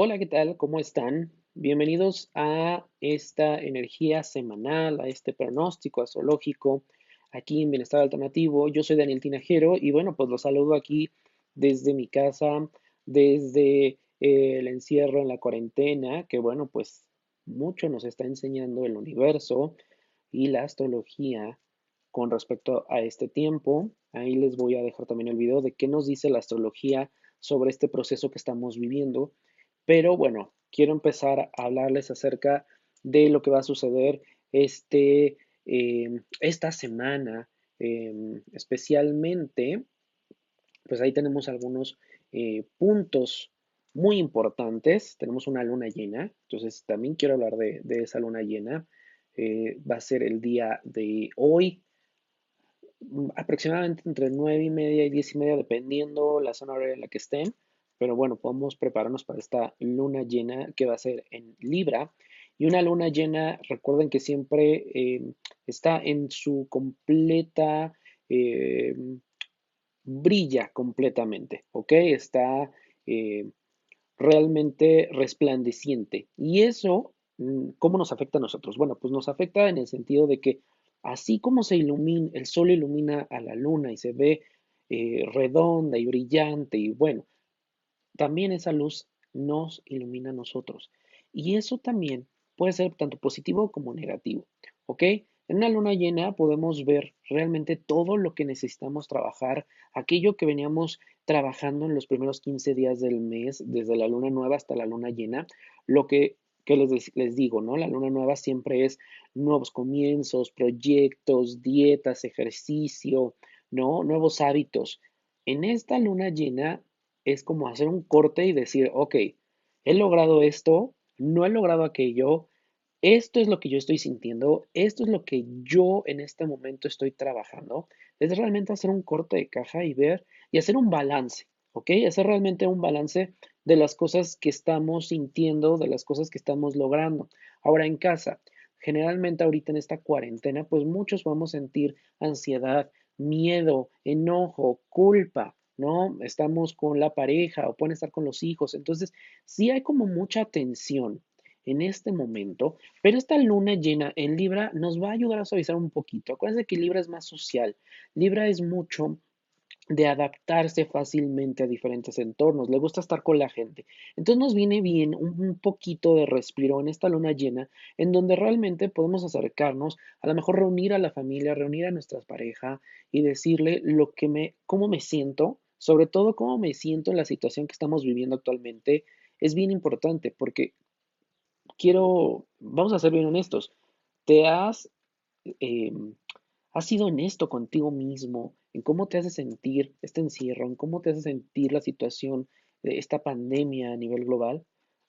Hola, ¿qué tal? ¿Cómo están? Bienvenidos a esta energía semanal, a este pronóstico astrológico aquí en Bienestar Alternativo. Yo soy Daniel Tinajero y bueno, pues los saludo aquí desde mi casa, desde eh, el encierro en la cuarentena, que bueno, pues mucho nos está enseñando el universo y la astrología con respecto a este tiempo. Ahí les voy a dejar también el video de qué nos dice la astrología sobre este proceso que estamos viviendo pero bueno, quiero empezar a hablarles acerca de lo que va a suceder este, em, esta semana, em, especialmente, pues ahí tenemos algunos eh, puntos muy importantes. Tenemos una luna llena, entonces también quiero hablar de, esa luna llena. Eh, va a ser el día de hoy, mm, aproximadamente entre 9 y media y 10 y media, dependiendo la zona horaria en la que estén. Pero bueno, podemos prepararnos para esta luna llena que va a ser en Libra. Y una luna llena, recuerden que siempre eh, está en su completa, eh, brilla completamente, ¿ok? Está eh, realmente resplandeciente. Y eso, mm, ¿cómo nos afecta a nosotros? Bueno, pues nos afecta en el sentido de que así como se ilumina, el sol ilumina a la luna y se ve redonda y brillante y bueno, también esa luz nos ilumina a nosotros. Y eso también puede ser tanto positivo como negativo, ¿ok? En una luna llena podemos ver realmente todo lo que necesitamos trabajar, aquello que veníamos trabajando en los primeros 15 días del mes, desde la luna nueva hasta la luna llena, lo que, les, les digo, ¿no? La luna nueva siempre es nuevos comienzos, proyectos, dietas, ejercicio, ¿no? Nuevos hábitos. En esta luna llena es como hacer un corte y decir, ok, he logrado esto, no he logrado aquello, esto es lo que yo estoy sintiendo, esto es lo que yo en este momento estoy trabajando. Es realmente hacer un corte de caja y ver y hacer un balance, ¿ok? Hacer realmente un balance de las cosas que estamos sintiendo, de las cosas que estamos logrando. Ahora en casa, generalmente ahorita en esta cuarentena, pues muchos vamos a sentir ansiedad, miedo, enojo, culpa, ¿no? Estamos con la pareja o pueden estar con los hijos. Entonces, sí hay como mucha tensión en este momento, pero esta luna llena en Libra nos va a ayudar a suavizar un poquito. Acuérdense que Libra es más social. Libra es mucho de adaptarse fácilmente a diferentes entornos, le gusta estar con la gente. Entonces nos viene bien un, poquito de respiro en esta luna llena, en donde realmente podemos acercarnos, a lo mejor reunir a la familia, reunir a nuestra pareja y decirle lo que me, cómo me siento, sobre todo cómo me siento en la situación que estamos viviendo actualmente, es bien importante porque quiero, vamos a ser bien honestos, te has, em, has sido honesto contigo mismo en cómo te hace sentir este encierro, en cómo te hace sentir la situación de esta pandemia a nivel global.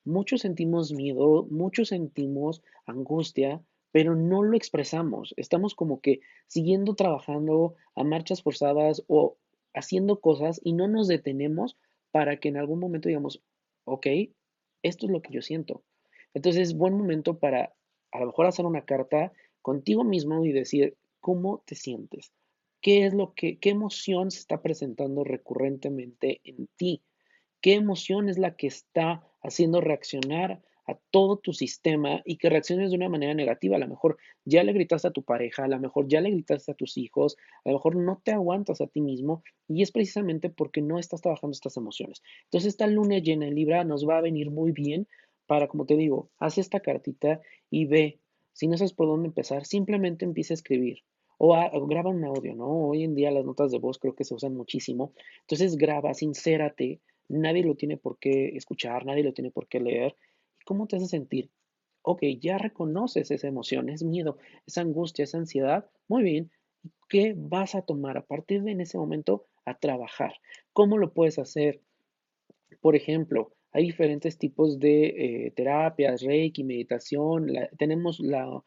Muchos sentimos miedo, muchos sentimos angustia, pero no lo expresamos. Estamos como que siguiendo trabajando a marchas forzadas o haciendo cosas y no nos detenemos para que en algún momento digamos, ok, esto es lo que yo siento. Entonces es buen momento para a lo mejor hacer una carta contigo mismo y decir cómo te sientes, qué es lo que, qué emoción se está presentando recurrentemente en ti, qué emoción es la que está haciendo reaccionar a todo tu sistema y que reacciones de una manera negativa. A lo mejor ya le gritaste a tu pareja, a lo mejor ya le gritaste a tus hijos, a lo mejor no te aguantas a ti mismo y es precisamente porque no estás trabajando estas emociones. Entonces esta luna llena en Libra nos va a venir muy bien para, como te digo, haz esta cartita y ve. Si no sabes por dónde empezar, simplemente empieza a escribir. O, o, graba un audio, ¿no? Hoy en día las notas de voz creo que se usan muchísimo. Entonces graba, sincérate. Nadie lo tiene por qué escuchar, nadie lo tiene por qué leer. ¿Cómo te hace sentir? Ok, ya reconoces esa emoción, es miedo, esa angustia, esa ansiedad. Muy bien. ¿Qué vas a tomar a partir de en ese momento a trabajar? ¿Cómo lo puedes hacer? Por ejemplo, hay diferentes tipos de eh, terapias, reiki, meditación. tenemos la,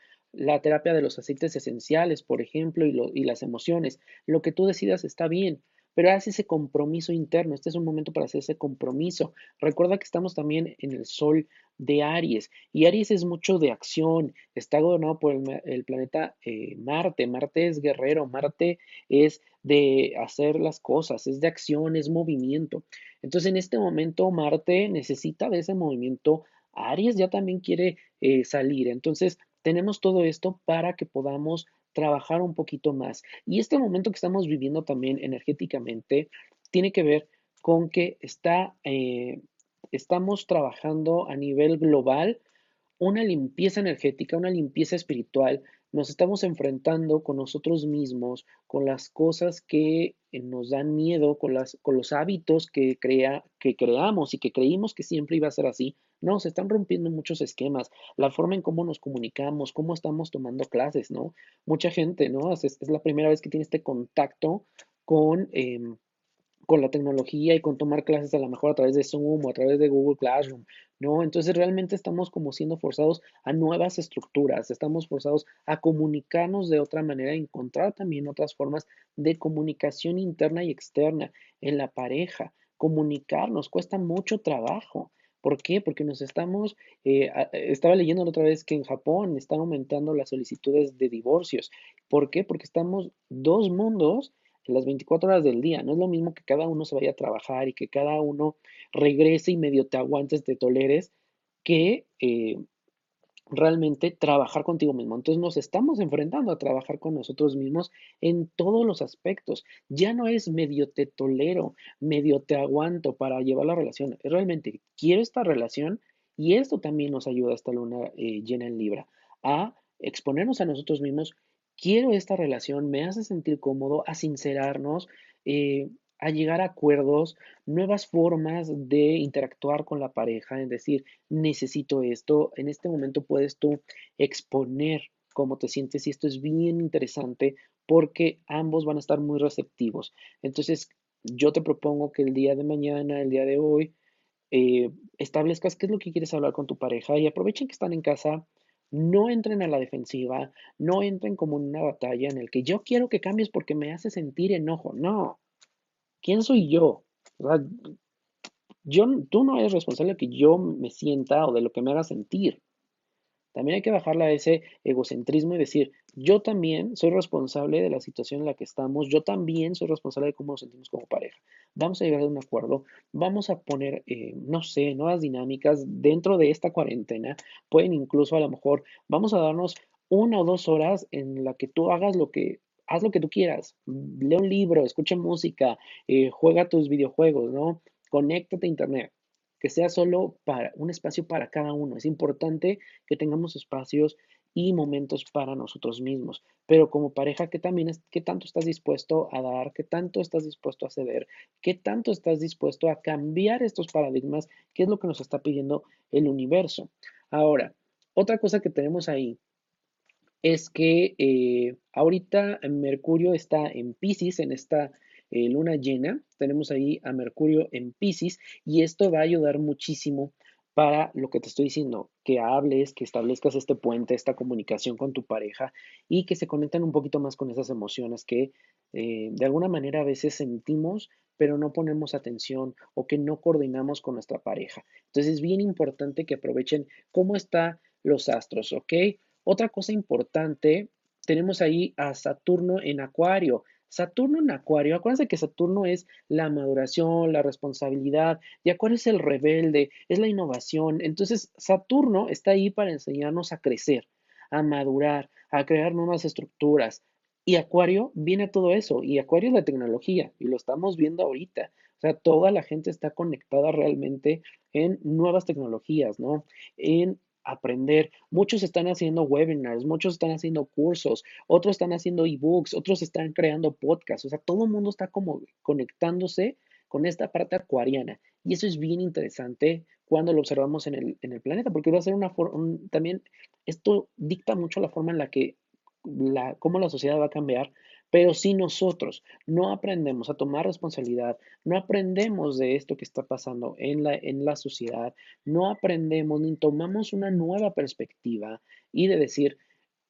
terapia de los aceites esenciales, por ejemplo, y, y las emociones. Lo que tú decidas está bien, pero haz ese compromiso interno. Este es un momento para hacer ese compromiso. Recuerda que estamos también en el sol de Aries y Aries es mucho de acción, está gobernado por el, planeta eh, Marte. Marte es guerrero, Marte es de hacer las cosas, es de acción, es movimiento. Entonces en este momento Marte necesita de ese movimiento. Aries ya también quiere eh, salir. Entonces tenemos todo esto para que podamos trabajar un poquito más. Y este momento que estamos viviendo también energéticamente tiene que ver con que está, eh, estamos trabajando a nivel global una limpieza energética, una limpieza espiritual. Nos estamos enfrentando con nosotros mismos, con las cosas que eh, nos dan miedo, con, las, con los hábitos que, crea, que creamos y que creímos que siempre iba a ser así, no, se están rompiendo muchos esquemas, la forma en cómo nos comunicamos, cómo estamos tomando clases, ¿no? Mucha gente, ¿no? Es, es la primera vez que tiene este contacto con, em, con la tecnología y con tomar clases a lo mejor a través de Zoom o a través de Google Classroom, ¿no? Entonces realmente estamos como siendo forzados a nuevas estructuras, estamos forzados a comunicarnos de otra manera, a encontrar también otras formas de comunicación interna y externa en la pareja. Comunicarnos cuesta mucho trabajo. ¿Por qué? Porque nos estamos, eh, estaba leyendo la otra vez que en Japón están aumentando las solicitudes de divorcios. ¿Por qué? Porque estamos dos mundos en las 24 horas del día. No es lo mismo que cada uno se vaya a trabajar y que cada uno regrese y medio te aguantes, te toleres, que eh, realmente trabajar contigo mismo. Entonces nos estamos enfrentando a trabajar con nosotros mismos en todos los aspectos. Ya no es medio te tolero, medio te aguanto para llevar la relación. Realmente quiero esta relación y esto también nos ayuda esta luna eh, llena en Libra a exponernos a nosotros mismos. Quiero esta relación, me hace sentir cómodo, a sincerarnos, eh, a llegar a acuerdos, nuevas formas de interactuar con la pareja, es decir, necesito esto, en este momento puedes tú exponer cómo te sientes y esto es bien interesante porque ambos van a estar muy receptivos. Entonces, yo te propongo que el día de mañana, el día de hoy, eh, establezcas qué es lo que quieres hablar con tu pareja y aprovechen que están en casa, no entren a la defensiva, no entren como en una batalla en el que yo quiero que cambies porque me hace sentir enojo. No, ¿quién soy yo? yo, tú no eres responsable de que yo me sienta o de lo que me haga sentir. También hay que bajarle a ese egocentrismo y decir, yo también soy responsable de la situación en la que estamos, yo también soy responsable de cómo nos sentimos como pareja. Vamos a llegar a un acuerdo, vamos a poner, eh, no sé, nuevas dinámicas dentro de esta cuarentena. Pueden incluso a lo mejor, vamos a darnos una o dos horas en la que tú hagas lo que haz lo que tú quieras, lee un libro, escucha música, eh, juega tus videojuegos, ¿no? Conéctate a internet, que sea solo para un espacio para cada uno. Es importante que tengamos espacios y momentos para nosotros mismos, pero como pareja, ¿qué también es, qué tanto estás dispuesto a dar? ¿Qué tanto estás dispuesto a ceder? ¿Qué tanto estás dispuesto a cambiar estos paradigmas? ¿Qué es lo que nos está pidiendo el universo? Ahora, otra cosa que tenemos ahí es que eh, ahorita Mercurio está en Pisces, en esta eh, luna llena. Tenemos ahí a Mercurio en Pisces y esto va a ayudar muchísimo para lo que te estoy diciendo, que hables, que establezcas este puente, esta comunicación con tu pareja y que se conecten un poquito más con esas emociones que eh, de alguna manera a veces sentimos, pero no ponemos atención o que no coordinamos con nuestra pareja. Entonces es bien importante que aprovechen cómo están los astros, ¿ok? Otra cosa importante, tenemos ahí a Saturno en Acuario. Saturno en Acuario, acuérdense que Saturno es la maduración, la responsabilidad, y Acuario es el rebelde, es la innovación. Entonces, Saturno está ahí para enseñarnos a crecer, a madurar, a crear nuevas estructuras. Y Acuario viene a todo eso, y Acuario es la tecnología, y lo estamos viendo ahorita. O sea, toda la gente está conectada realmente en nuevas tecnologías, ¿no? En aprender. Muchos están haciendo webinars, muchos están haciendo cursos, otros están haciendo ebooks, otros están creando podcasts. O sea, todo el mundo está como conectándose con esta parte acuariana. Y eso es bien interesante cuando lo observamos en el, en el planeta, porque va a ser una forma, también, esto dicta mucho la forma en la que, la, cómo la sociedad va a cambiar, pero si nosotros no aprendemos a tomar responsabilidad, no aprendemos de esto que está pasando en la, en la sociedad, no aprendemos ni tomamos una nueva perspectiva y de decir,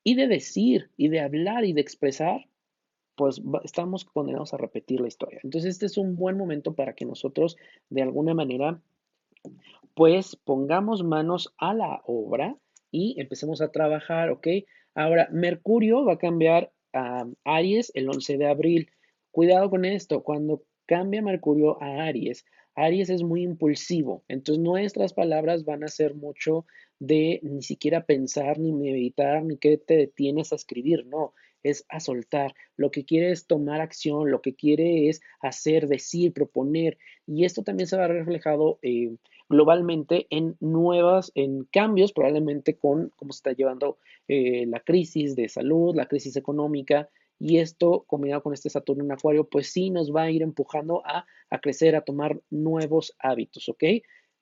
y de decir, y de hablar y de expresar, pues estamos condenados a repetir la historia. Entonces, este es un buen momento para que nosotros, de alguna manera, pues pongamos manos a la obra y empecemos a trabajar, ¿ok? Ahora, Mercurio va a cambiar Aries el 11 de abril. Cuidado con esto, cuando cambia Mercurio a Aries, Aries es muy impulsivo, entonces nuestras palabras van a ser mucho de ni siquiera pensar, ni meditar, ni qué te detienes a escribir, no, es a soltar. Lo que quiere es tomar acción, lo que quiere es hacer, decir, proponer, y esto también se va reflejado eh, globalmente en nuevas, en cambios, probablemente con cómo se está llevando eh, la crisis de salud, la crisis económica, y esto combinado con este Saturno en Acuario, pues sí nos va a ir empujando a, a crecer, a tomar nuevos hábitos, ¿ok?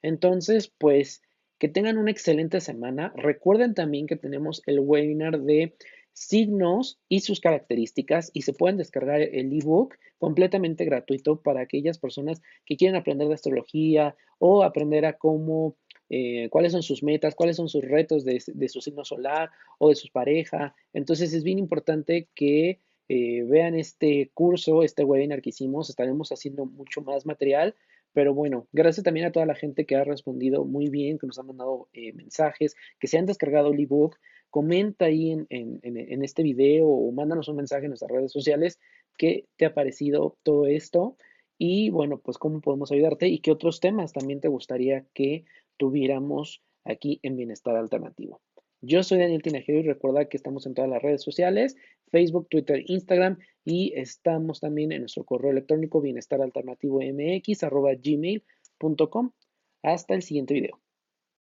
Entonces, pues que tengan una excelente semana. Recuerden también que tenemos el webinar de signos y sus características y se pueden descargar el ebook completamente gratuito para aquellas personas que quieren aprender de astrología o aprender a cómo, eh, cuáles son sus metas, cuáles son sus retos de, su signo solar o de su pareja. Entonces es bien importante que eh, vean este curso, este webinar que hicimos. Estaremos haciendo mucho más material. Pero bueno, gracias también a toda la gente que ha respondido muy bien, que nos han mandado eh, mensajes, que se han descargado el ebook comenta ahí en, este video o mándanos un mensaje en nuestras redes sociales qué te ha parecido todo esto y bueno, pues cómo podemos ayudarte y qué otros temas también te gustaría que tuviéramos aquí en Bienestar Alternativo. Yo soy Daniel Tinajero y recuerda que estamos en todas las redes sociales, Facebook, Twitter, Instagram y estamos también en nuestro correo electrónico bienestaralternativomx.gmail.com. Hasta el siguiente video.